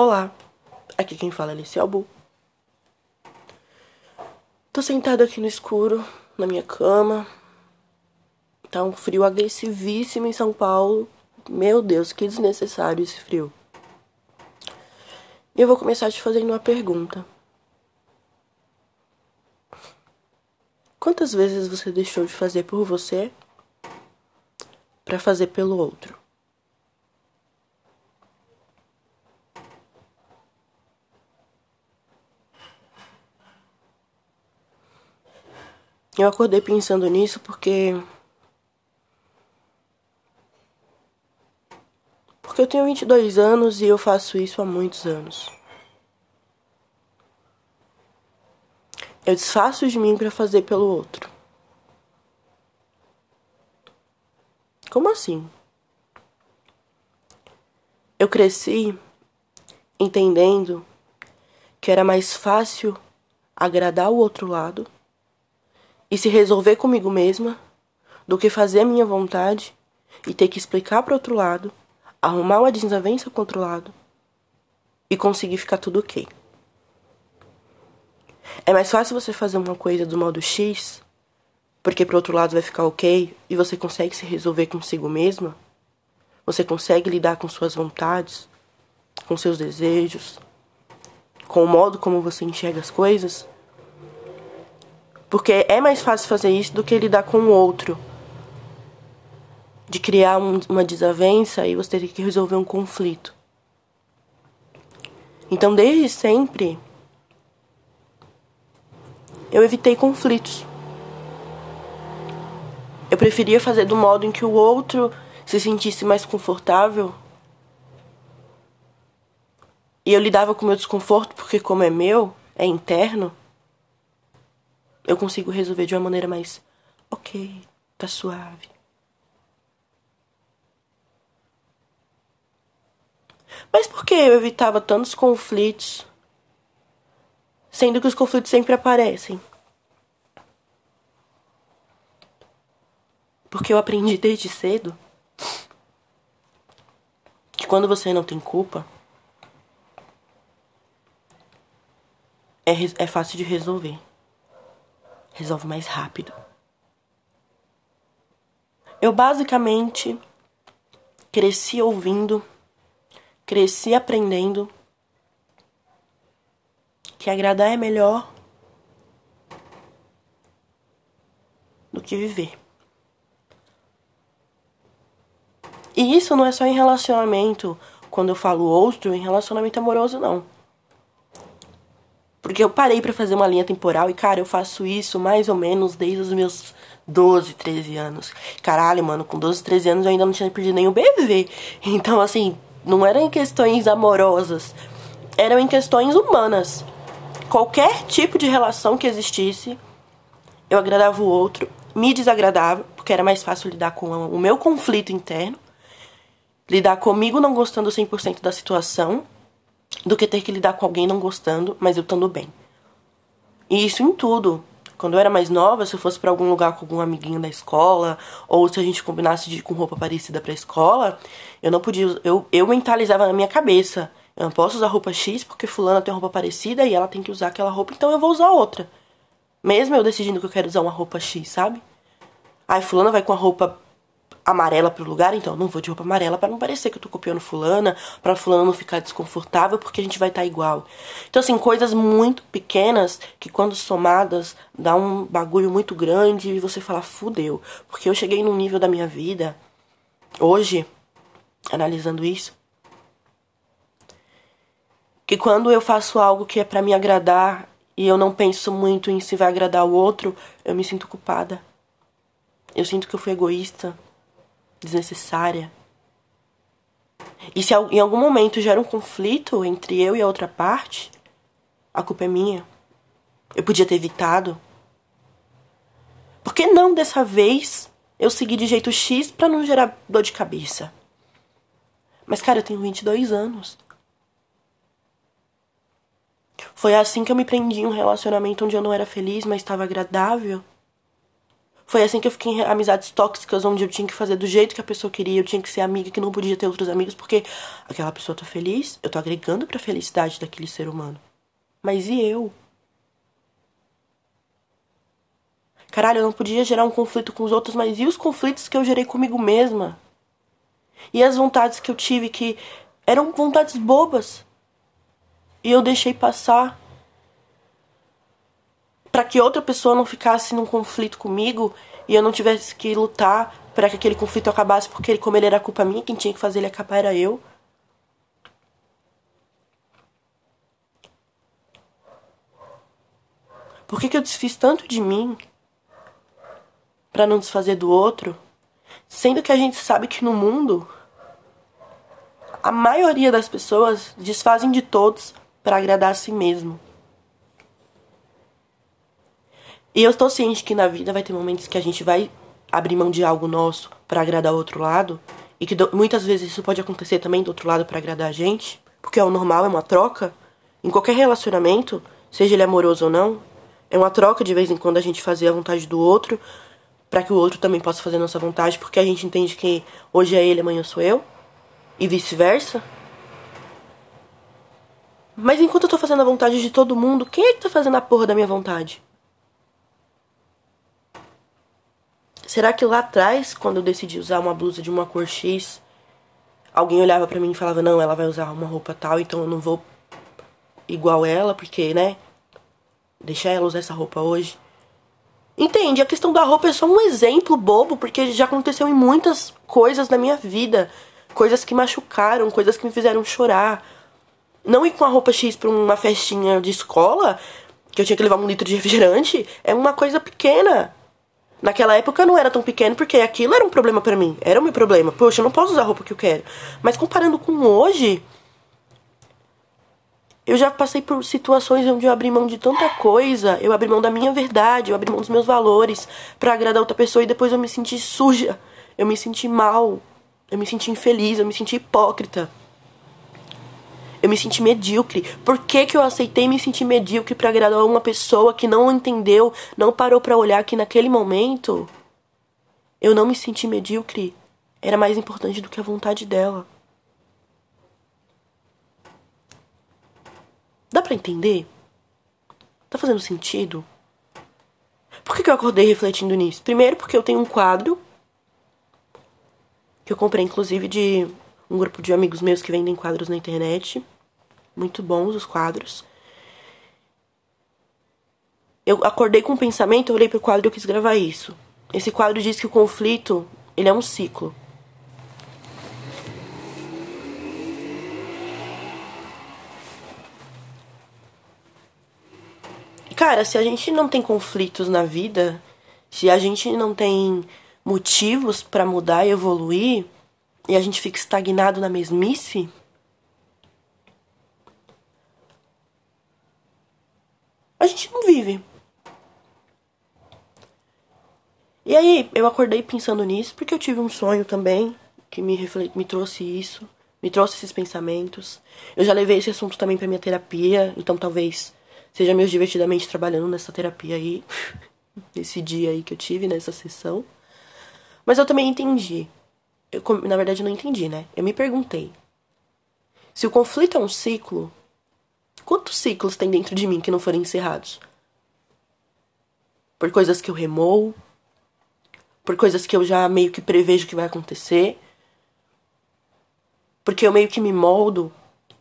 Olá, aqui quem fala é Alice Albu. Tô sentada aqui no escuro, na minha cama. Tá um frio agressivíssimo em São Paulo. Meu Deus, que desnecessário esse frio. E eu vou começar te fazendo uma pergunta. Quantas vezes você deixou de fazer por você para fazer pelo outro? Eu acordei pensando nisso porque. Porque eu tenho 22 anos e eu faço isso há muitos anos. Eu desfaço de mim para fazer pelo outro. Como assim? Eu cresci entendendo que era mais fácil agradar o outro lado e se resolver comigo mesma do que fazer a minha vontade e ter que explicar para outro lado, arrumar uma desavença com outro lado e conseguir ficar tudo ok. É mais fácil você fazer uma coisa do modo X, porque pro outro lado vai ficar ok e você consegue se resolver consigo mesma. Você consegue lidar com suas vontades, com seus desejos, com o modo como você enxerga as coisas porque é mais fácil fazer isso do que lidar com o outro. De criar um, uma desavença e você ter que resolver um conflito. Então, desde sempre, eu evitei conflitos. Eu preferia fazer do modo em que o outro se sentisse mais confortável. E eu lidava com o meu desconforto porque, como é meu, é interno eu consigo resolver de uma maneira mais ok, tá suave. Mas por que eu evitava tantos conflitos? Sendo que os conflitos sempre aparecem. Porque eu aprendi desde cedo que quando você não tem culpa, é, é fácil de resolver resolve mais rápido. Eu basicamente cresci ouvindo, cresci aprendendo que agradar é melhor do que viver. E isso não é só em relacionamento, quando eu falo outro, em relacionamento amoroso, não. Porque eu parei para fazer uma linha temporal e, cara, eu faço isso mais ou menos desde os meus 12, 13 anos. Caralho, mano, com 12, 13 anos eu ainda não tinha perdido nenhum bebê. Então, assim, não eram em questões amorosas, eram em questões humanas. Qualquer tipo de relação que existisse, eu agradava o outro, me desagradava, porque era mais fácil lidar com o meu conflito interno, lidar comigo não gostando 100% da situação do que ter que lidar com alguém não gostando, mas eu estando bem. E isso em tudo. Quando eu era mais nova, se eu fosse para algum lugar com algum amiguinho da escola, ou se a gente combinasse de ir com roupa parecida pra escola, eu não podia. Eu, eu mentalizava na minha cabeça. Eu não posso usar roupa X porque fulana tem roupa parecida e ela tem que usar aquela roupa, então eu vou usar outra. Mesmo eu decidindo que eu quero usar uma roupa X, sabe? Aí fulana vai com a roupa amarela pro lugar, então não vou de roupa amarela para não parecer que eu tô copiando fulana, para fulana não ficar desconfortável, porque a gente vai estar tá igual. Então assim, coisas muito pequenas que quando somadas dá um bagulho muito grande e você fala, fudeu, porque eu cheguei num nível da minha vida hoje analisando isso, que quando eu faço algo que é para me agradar e eu não penso muito em se vai agradar o outro, eu me sinto culpada. Eu sinto que eu fui egoísta, desnecessária. E se em algum momento gera um conflito entre eu e a outra parte, a culpa é minha. Eu podia ter evitado. Por que não dessa vez eu segui de jeito X para não gerar dor de cabeça? Mas, cara, eu tenho 22 anos. Foi assim que eu me prendi em um relacionamento onde eu não era feliz, mas estava agradável. Foi assim que eu fiquei em amizades tóxicas, onde eu tinha que fazer do jeito que a pessoa queria, eu tinha que ser amiga que não podia ter outros amigos, porque aquela pessoa tá feliz, eu tô agregando pra felicidade daquele ser humano. Mas e eu? Caralho, eu não podia gerar um conflito com os outros, mas e os conflitos que eu gerei comigo mesma? E as vontades que eu tive que eram vontades bobas. E eu deixei passar para que outra pessoa não ficasse num conflito comigo e eu não tivesse que lutar para que aquele conflito acabasse, porque ele, como ele era culpa minha, quem tinha que fazer ele acabar era eu. Por que, que eu desfiz tanto de mim para não desfazer do outro? Sendo que a gente sabe que no mundo a maioria das pessoas desfazem de todos para agradar a si mesmo. E eu estou ciente que na vida vai ter momentos que a gente vai abrir mão de algo nosso para agradar o outro lado, e que muitas vezes isso pode acontecer também do outro lado para agradar a gente, porque é o normal, é uma troca. Em qualquer relacionamento, seja ele amoroso ou não, é uma troca de vez em quando a gente fazer a vontade do outro, para que o outro também possa fazer a nossa vontade, porque a gente entende que hoje é ele, amanhã sou eu, e vice-versa. Mas enquanto eu tô fazendo a vontade de todo mundo, quem é que tá fazendo a porra da minha vontade? Será que lá atrás, quando eu decidi usar uma blusa de uma cor X, alguém olhava para mim e falava: "Não, ela vai usar uma roupa tal, então eu não vou igual ela, porque, né? Deixar ela usar essa roupa hoje". Entende? A questão da roupa é só um exemplo bobo, porque já aconteceu em muitas coisas na minha vida, coisas que machucaram, coisas que me fizeram chorar. Não ir com a roupa X pra uma festinha de escola, que eu tinha que levar um litro de refrigerante, é uma coisa pequena. Naquela época não era tão pequeno porque aquilo era um problema para mim. Era o meu problema. Poxa, eu não posso usar a roupa que eu quero. Mas comparando com hoje, eu já passei por situações onde eu abri mão de tanta coisa, eu abri mão da minha verdade, eu abri mão dos meus valores para agradar outra pessoa e depois eu me senti suja, eu me senti mal, eu me senti infeliz, eu me senti hipócrita. Eu me senti medíocre. Por que, que eu aceitei me sentir medíocre para agradar uma pessoa que não entendeu, não parou para olhar que naquele momento eu não me senti medíocre? Era mais importante do que a vontade dela. Dá para entender? Tá fazendo sentido? Por que, que eu acordei refletindo nisso? Primeiro, porque eu tenho um quadro que eu comprei, inclusive, de um grupo de amigos meus que vendem quadros na internet. Muito bons os quadros. Eu acordei com um pensamento, eu olhei pro quadro e eu quis gravar isso. Esse quadro diz que o conflito, ele é um ciclo. Cara, se a gente não tem conflitos na vida, se a gente não tem motivos para mudar e evoluir, e a gente fica estagnado na mesmice, a gente não vive. E aí, eu acordei pensando nisso porque eu tive um sonho também que me, reflet... me trouxe isso, me trouxe esses pensamentos. Eu já levei esse assunto também para minha terapia, então talvez seja meio divertidamente trabalhando nessa terapia aí, nesse dia aí que eu tive, nessa sessão. Mas eu também entendi eu, na verdade, não entendi, né? Eu me perguntei: se o conflito é um ciclo, quantos ciclos tem dentro de mim que não foram encerrados? Por coisas que eu remou, por coisas que eu já meio que prevejo que vai acontecer, porque eu meio que me moldo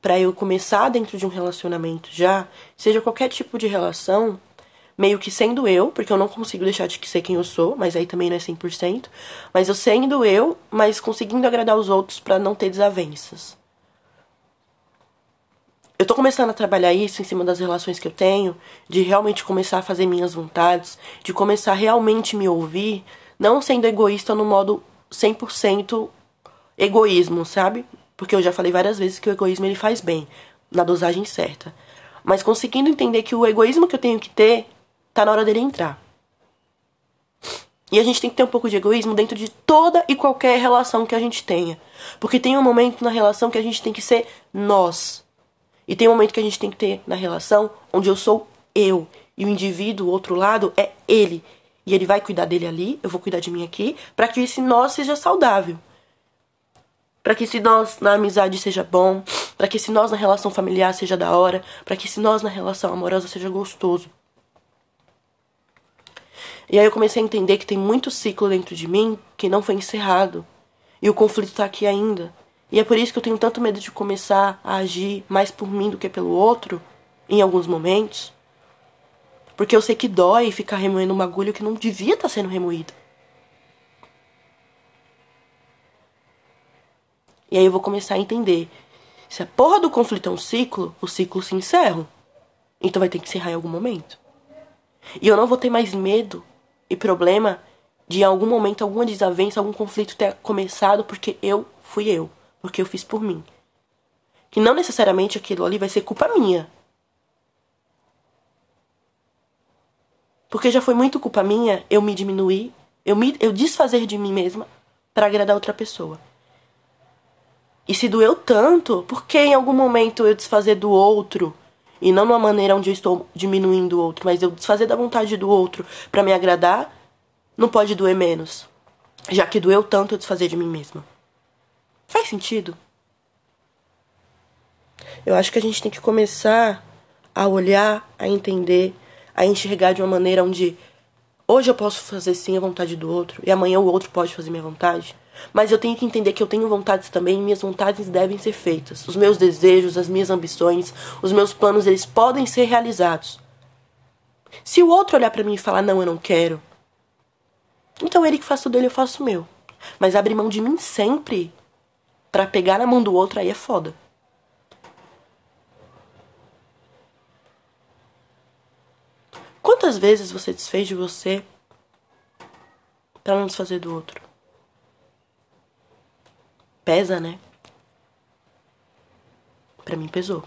para eu começar dentro de um relacionamento já, seja qualquer tipo de relação, meio que sendo eu, porque eu não consigo deixar de ser quem eu sou, mas aí também não é 100%, mas eu sendo eu, mas conseguindo agradar os outros para não ter desavenças. Eu tô começando a trabalhar isso em cima das relações que eu tenho, de realmente começar a fazer minhas vontades, de começar a realmente me ouvir, não sendo egoísta no modo 100% egoísmo, sabe? Porque eu já falei várias vezes que o egoísmo ele faz bem, na dosagem certa. Mas conseguindo entender que o egoísmo que eu tenho que ter tá na hora dele entrar. E a gente tem que ter um pouco de egoísmo dentro de toda e qualquer relação que a gente tenha. Porque tem um momento na relação que a gente tem que ser nós. E tem um momento que a gente tem que ter na relação onde eu sou eu. E o indivíduo, o outro lado, é ele. E ele vai cuidar dele ali, eu vou cuidar de mim aqui, para que esse nós seja saudável. Para que esse nós na amizade seja bom, para que esse nós na relação familiar seja da hora, para que esse nós na relação amorosa seja gostoso. E aí eu comecei a entender que tem muito ciclo dentro de mim que não foi encerrado. E o conflito tá aqui ainda. E é por isso que eu tenho tanto medo de começar a agir mais por mim do que pelo outro, em alguns momentos. Porque eu sei que dói ficar remoendo um bagulho que não devia estar tá sendo remoído. E aí eu vou começar a entender. Se a porra do conflito é um ciclo, o ciclo se encerra. Então vai ter que encerrar em algum momento. E eu não vou ter mais medo e problema de em algum momento, alguma desavença, algum conflito ter começado porque eu fui eu, porque eu fiz por mim. Que não necessariamente aquilo ali vai ser culpa minha. Porque já foi muito culpa minha eu me diminuir, eu me eu desfazer de mim mesma para agradar outra pessoa. E se doeu tanto, por que em algum momento eu desfazer do outro e não numa maneira onde eu estou diminuindo o outro, mas eu desfazer da vontade do outro para me agradar, não pode doer menos. Já que doeu tanto eu desfazer de mim mesma. Faz sentido? Eu acho que a gente tem que começar a olhar, a entender, a enxergar de uma maneira onde hoje eu posso fazer sim a vontade do outro e amanhã o outro pode fazer minha vontade. Mas eu tenho que entender que eu tenho vontades também e minhas vontades devem ser feitas. Os meus desejos, as minhas ambições, os meus planos, eles podem ser realizados. Se o outro olhar para mim e falar, não, eu não quero, então ele que faça o dele, eu faço o meu. Mas abrir mão de mim sempre para pegar na mão do outro aí é foda. Quantas vezes você desfez de você para não desfazer do outro? Pesa, né? Pra mim pesou.